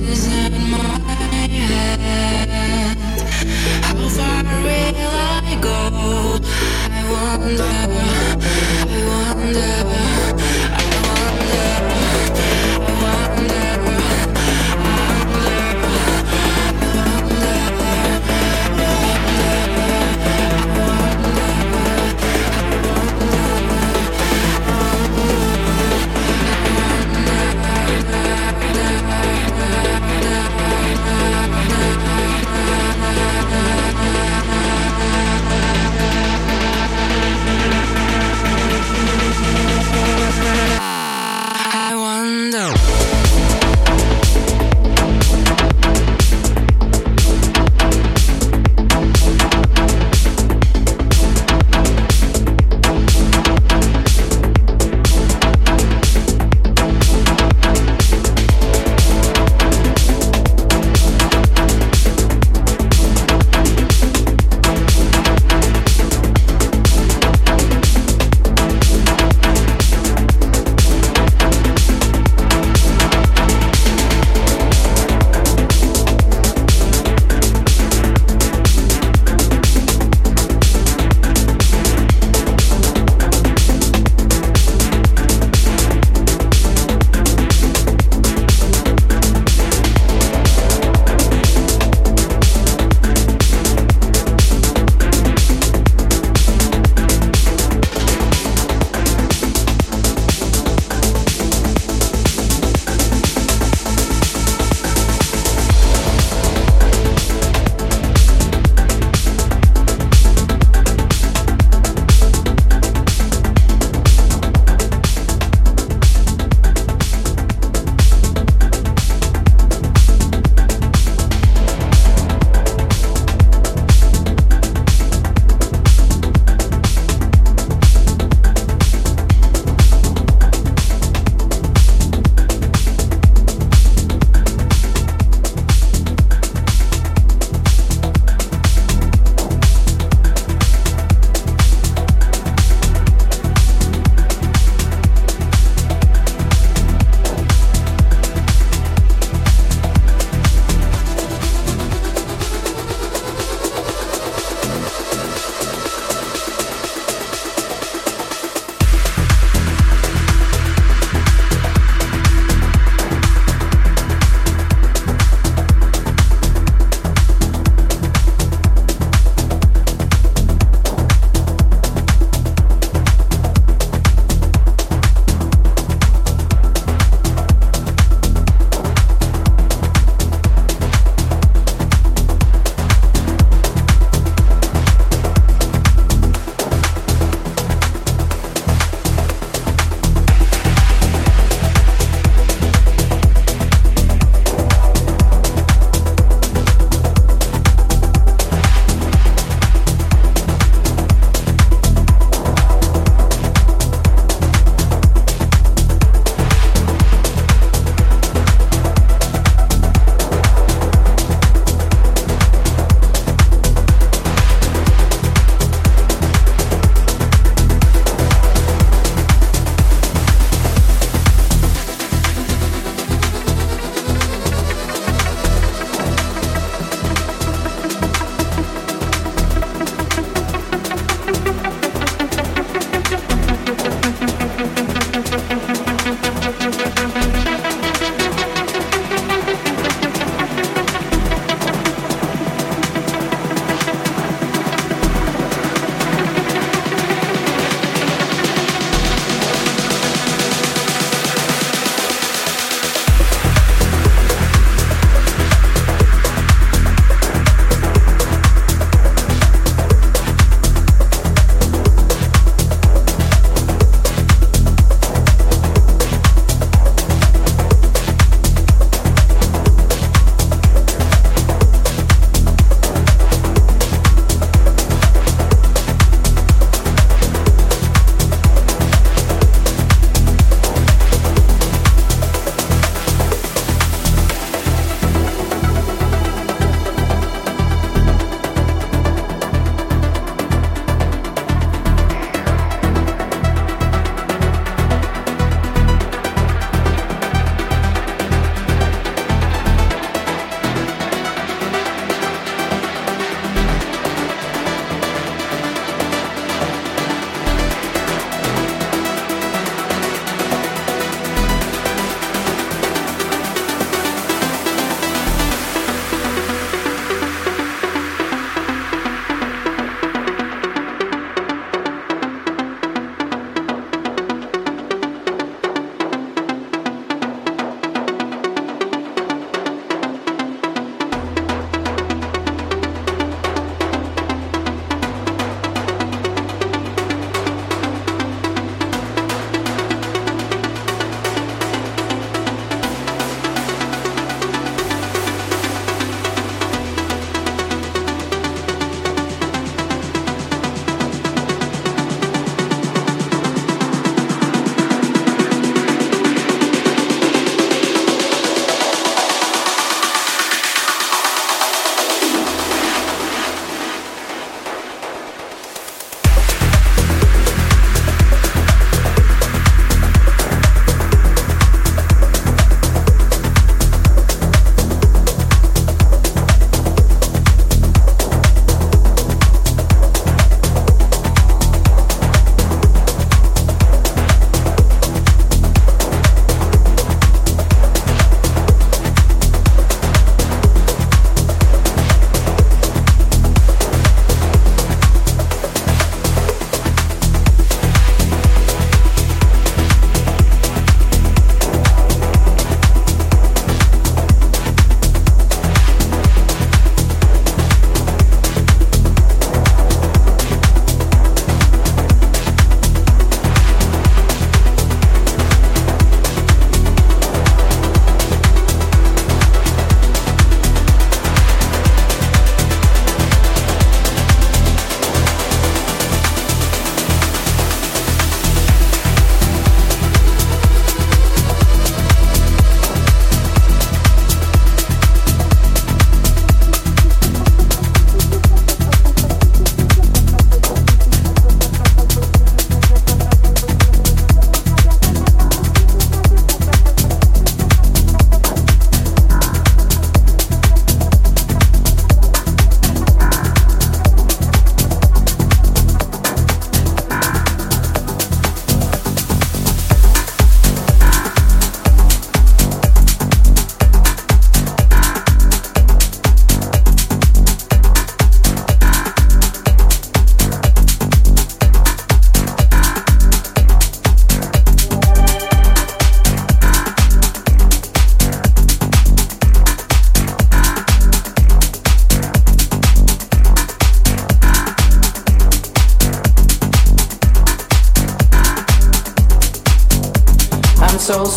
voices in my head. How far will I go? I wonder, I wonder.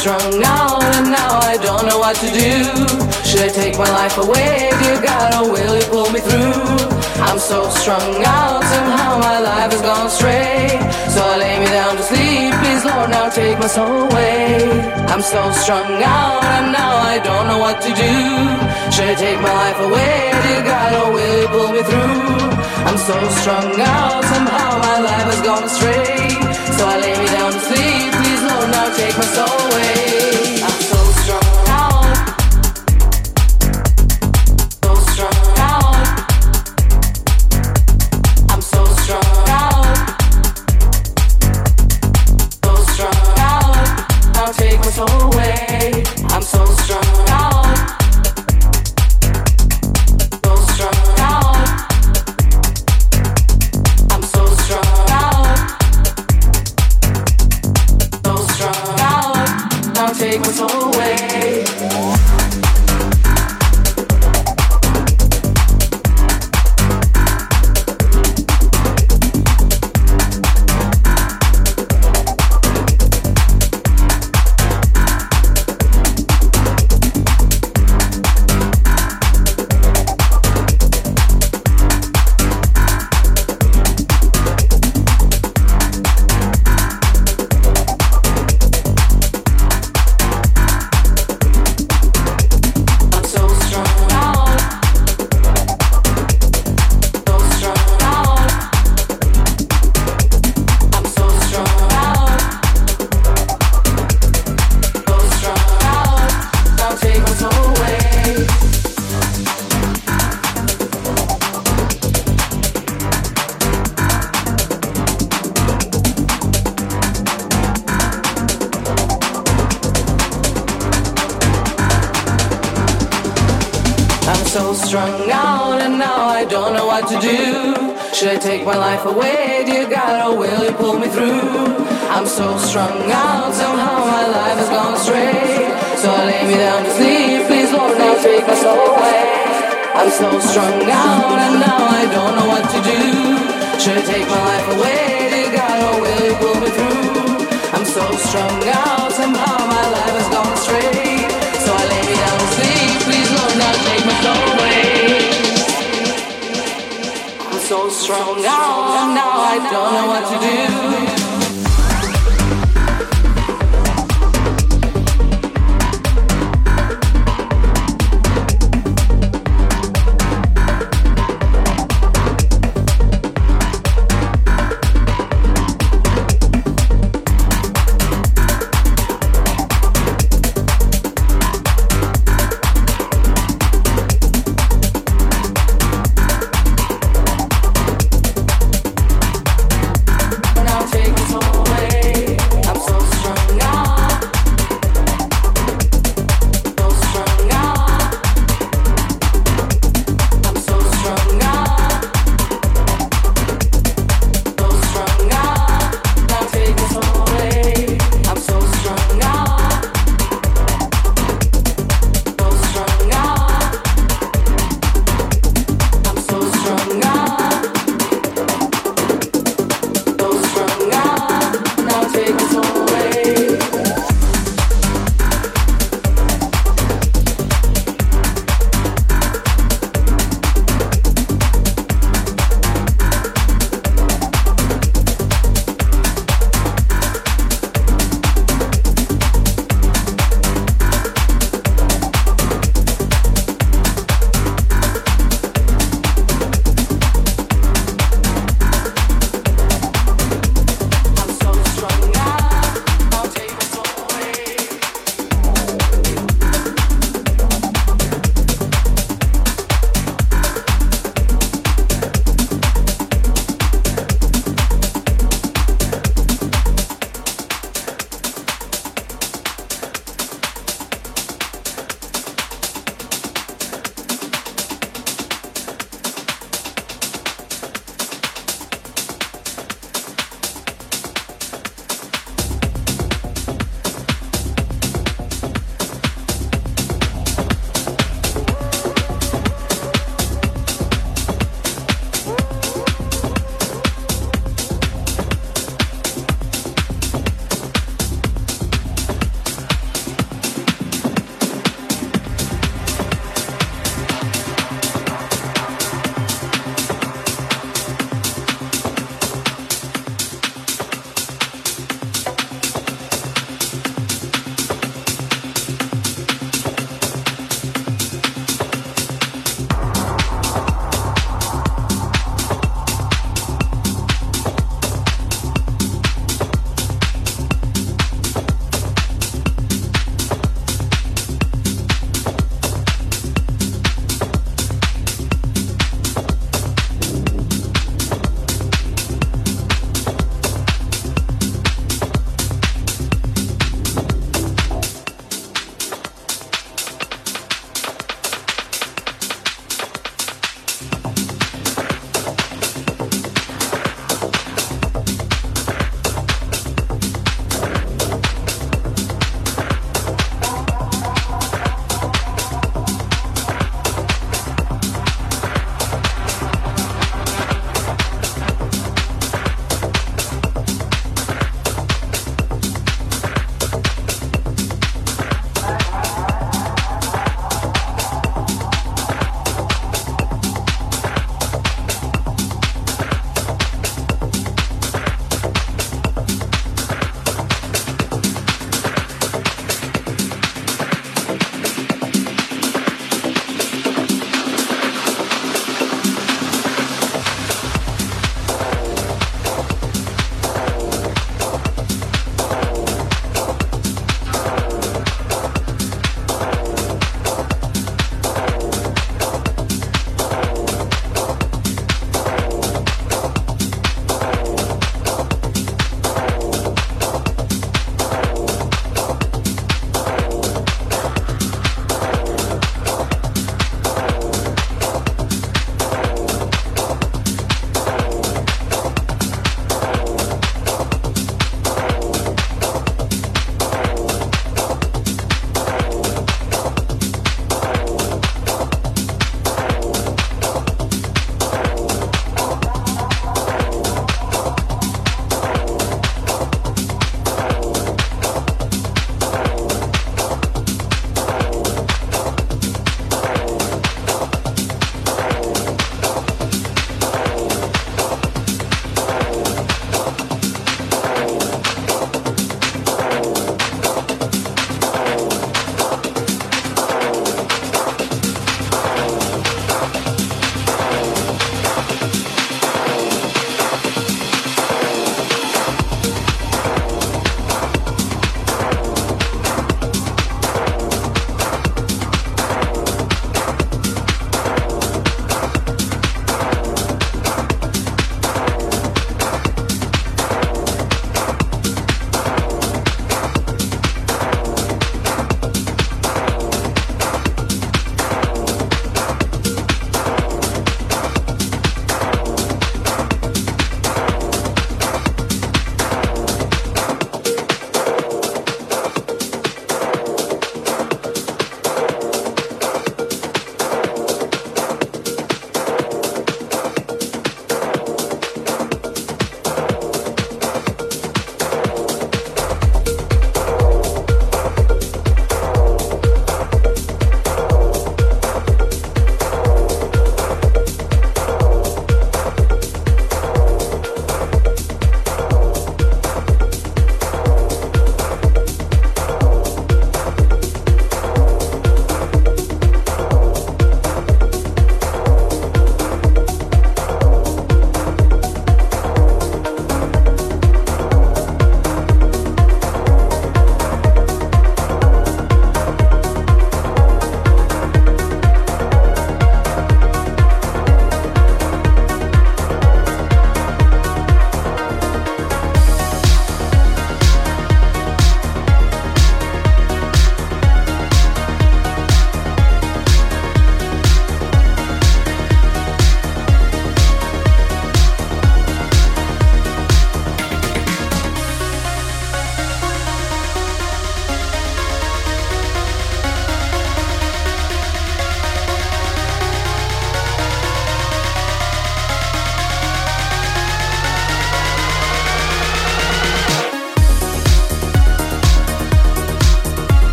strung out and now I don't know what to do. Should I take my life away, dear God, or will you pull me through? I'm so strung out, somehow my life has gone astray. So lay me down to sleep, please Lord, now take my soul away. I'm so strung out and now I don't know what to do. Should I take my life away, dear God, or will you pull me through? I'm so strung out, somehow my life has gone astray.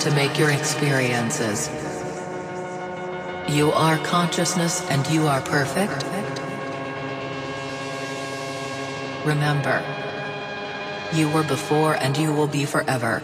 To make your experiences. You are consciousness and you are perfect. Remember, you were before and you will be forever.